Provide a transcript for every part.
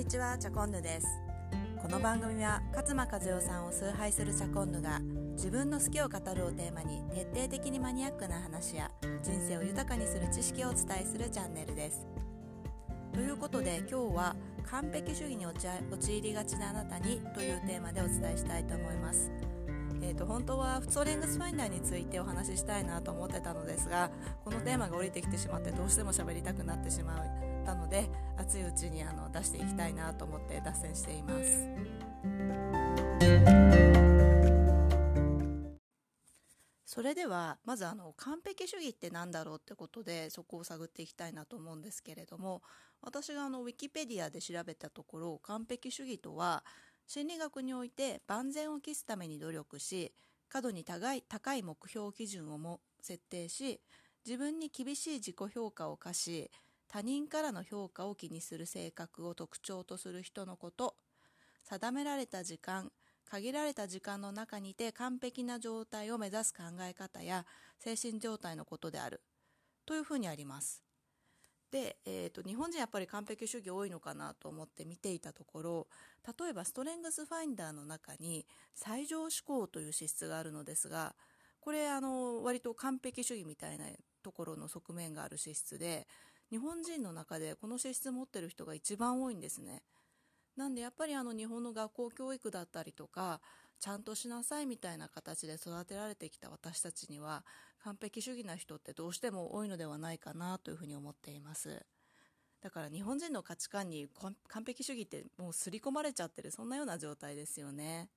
にちはチャコンヌです。この番組は勝間和代さんを崇拝するチャコンヌが自分の好きを語るをテーマに徹底的にマニアックな話や人生を豊かにする知識をお伝えするチャンネルです。ということで今日は完璧主義に陥りがちなあなたにというテーマでお伝えしたいと思います。えーと、本当はストレングスファインダーについてお話ししたいなと思ってたのですがこのテーマが降りてきてしまってどうしても喋りたくなってしまうったので熱いうちにあの出していきたいなと思って脱線しています。それではまずあの完璧主義って何だろうってことでそこを探っていきたいなと思うんですけれども私があのウィキペディアで調べたところ完璧主義とは心理学において万全を期すために努力し過度に高い高い目標基準をも設定し自分に厳しい自己評価を課し他人からの評価を気にする性格を特徴とする人のこと定められた時間限られた時間の中にて完璧な状態を目指す考え方や精神状態のことであるというふうにあります。で、えーと、日本人やっぱり完璧主義多いのかなと思って見ていたところ例えばストレングスファインダーの中に最上思考という資質があるのですがこれあの割と完璧主義みたいなところの側面がある資質で日本人の中でこの資質持ってる人が一番多いんですね。なんでやっぱりあの日本の学校教育だったりとかちゃんとしなさいみたいな形で育てられてきた私たちには完璧主義な人ってどうしても多いのではないかなというふうに思っていますだから日本人の価値観に完璧主義ってもう刷り込まれちゃってるそんなような状態ですよね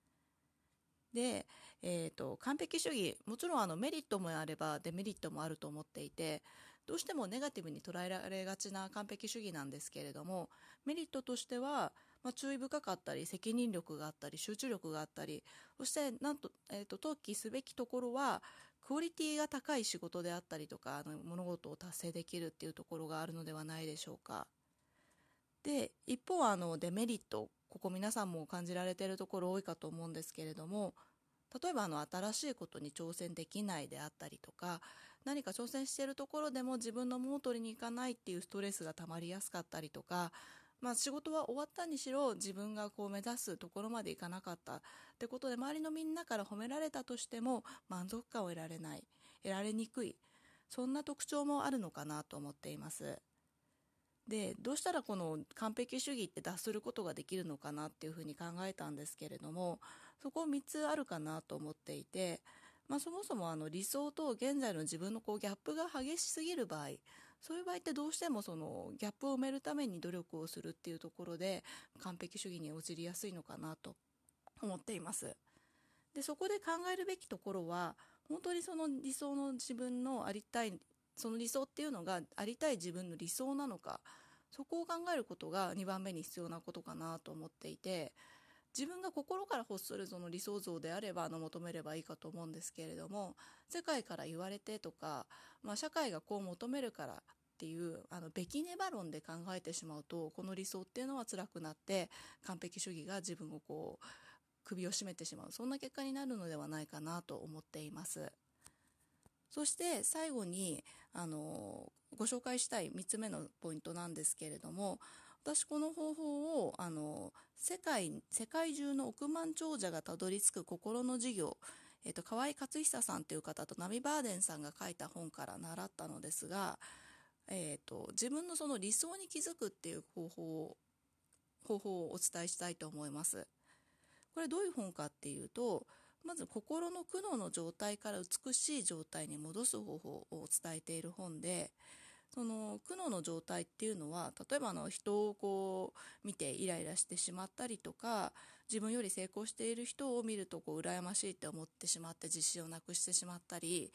で、えーと、完璧主義もちろんあのメリットもあればデメリットもあると思っていてどうしてもネガティブに捉えられがちな完璧主義なんですけれどもメリットとしては、まあ、注意深かったり責任力があったり集中力があったりそしてなんと,、えーと、登記すべきところはクオリティが高い仕事であったりとかあの物事を達成できるっていうところがあるのではないでしょうか。で一方あのデメリットここ皆さんも感じられているところ多いかと思うんですけれども例えばあの新しいことに挑戦できないであったりとか何か挑戦しているところでも自分のもう取りに行かないっていうストレスがたまりやすかったりとか、まあ、仕事は終わったにしろ自分がこう目指すところまでいかなかった。ってことで周りのみんなから褒められたとしても満足感を得られない。得られにくい。そんな特徴もあるのかなと思っています。でどうしたらこの完璧主義って脱することができるのかなっていうふうに考えたんですけれどもそこ3つあるかなと思っていて、まあ、そもそもあの理想と現在の自分のこうギャップが激しすぎる場合そういう場合ってどうしてもそのギャップを埋めるために努力をするっていうところで完璧主義に陥りやすいのかなと思っています。でそこで考えるべきところは本当にその理想の自分のありたいその理想っていうのがありたい自分の理想なのかそこを考えることが2番目に必要なことかなと思っていて自分が心から欲するその理想像であればの求めればいいかと思うんですけれども世界から言われてとか、まあ、社会がこう求めるからっていうあのべきねば論で考えてしまうとこの理想っていうのは辛くなって完璧主義が自分をこう首を絞めてしまうそんな結果になるのではないかなと思っています。そして最後にあのご紹介したい3つ目のポイントなんですけれども私この方法をあの世界世界中の億万長者がたどり着く心の授業えーと、河合克久さんという方とナミバーデンさんが書いた本から習ったのですが、えーと、自分のその理想に気づくっていう方法を方法をお伝えしたいと思います。これどういう本かっていうとまず心の苦悩の状態から美しい状態に戻す方法を伝えている本でその苦悩の状態っていうのは例えばの人をこう見てイライラしてしまったりとか自分より成功している人を見るとこう羨ましいって思ってしまって自信をなくしてしまったり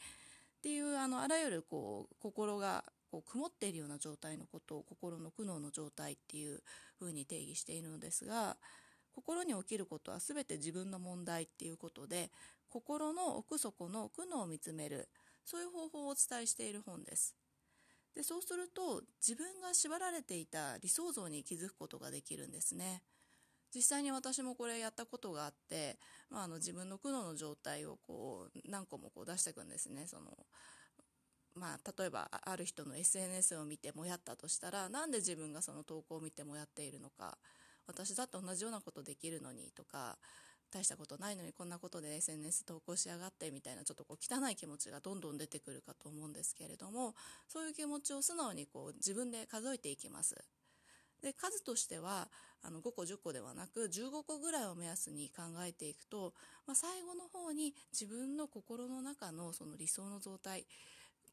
っていうあのあらゆるこう心がこう曇っているような状態のことを心の苦悩の状態っていうふうに定義しているのですが心に起きることは全て自分の問題っていうことで心の奥底の苦悩を見つめるそういう方法をお伝えしている本です。でそうすると自分が縛られていた理想像に気づくことができるんですね。実際に私もこれやったことがあって、まあ、あの自分の苦悩の状態をこう何個もこう出していくんですね。そのまあ、例えばある人の SNS を見てもやったとしたらなんで自分がその投稿を見てもやっているのか私だって同じようなことできるのにとか大したことないのにこんなことで SNS 投稿しやがってみたいなちょっとこう汚い気持ちがどんどん出てくるかと思うんですけれどもそういう気持ちを素直にこう自分で数えていきます。で数としてはあの5個10個ではなく15個ぐらいを目安に考えていくと、まあ、最後の方に自分の心の中のその理想の状態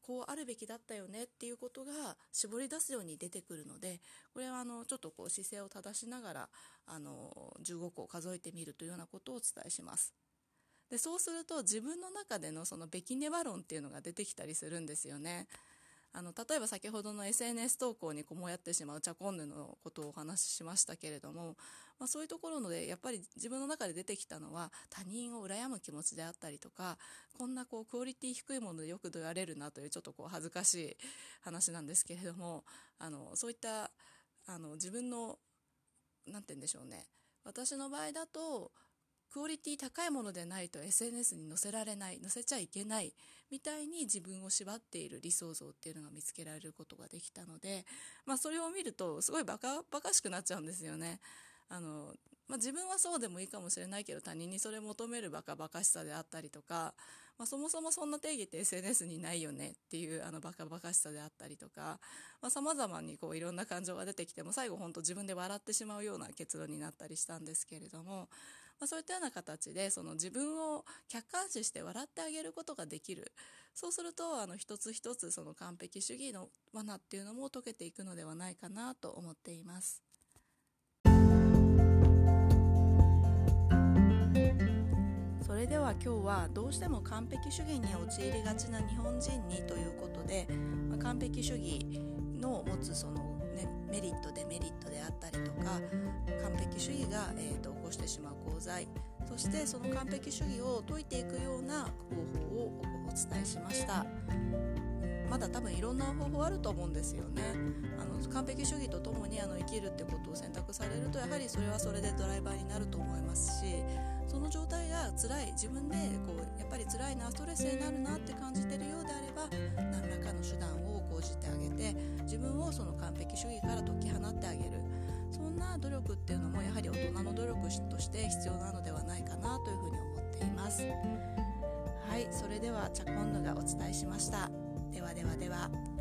こうあるべきだったよねっていうことが絞り出すように出てくるのでこれはあのちょっとこう姿勢を正しながらあの15個数えてみるというようなことをお伝えします。でそうすると自分の中でのそのベキネバ論っていうのが出てきたりするんですよね。あの例えば先ほどの SNS 投稿にこうもやってしまうチャコンヌのことをお話ししましたけれども、まあ、そういうところのでやっぱり自分の中で出てきたのは他人を羨む気持ちであったりとかこんなこうクオリティ低いものでよく言われるなというちょっとこう恥ずかしい話なんですけれどもあのそういったあの自分の何て言うんでしょうね。私の場合だとクオリティ高いものでないと SNS に載せられない載せちゃいけないみたいに自分を縛っている理想像っていうのが見つけられることができたので、まあ、それを見るとすごいバカバカしくなっちゃうんですよね。あのまあ、自分はそうでもいいかもしれないけど他人にそれ求めるバカバカしさであったりとか、まあ、そもそもそんな定義って SNS にないよねっていうあのバカバカしさであったりとかさまざ、まにこういろんな感情が出てきても最後本当自分で笑ってしまうような結論になったりしたんですけれども、まあ、そういったような形でその自分を客観視して笑ってあげることができるそうするとあの一つ一つその完璧主義の罠っていうのも解けていくのではないかなと思っています。それでは今日はどうしても完璧主義に陥りがちな日本人にということで、まあ、完璧主義の持つそのね、メリットデメリットであったりとか完璧主義が、えーと、起こしてしまう功罪そしてその完璧主義を解いていくような方法をお伝えしました。まだ多分いろんな方法あると思うんですよね。あの完璧主義とともにあの生きるってことを選択されるとやはりそれはそれでドライバーになると思いますしその状態が辛い。自分でこうやっぱり辛いなストレスになるなって感じてるようであれば何らかの手段を講じてあげて自分をその完璧主義から解き放ってあげる。な努力っていうのもやはり大人の努力として必要なのではないかなというふうに思っています。はいそれではチャコンヌがお伝えしました。ではではでは。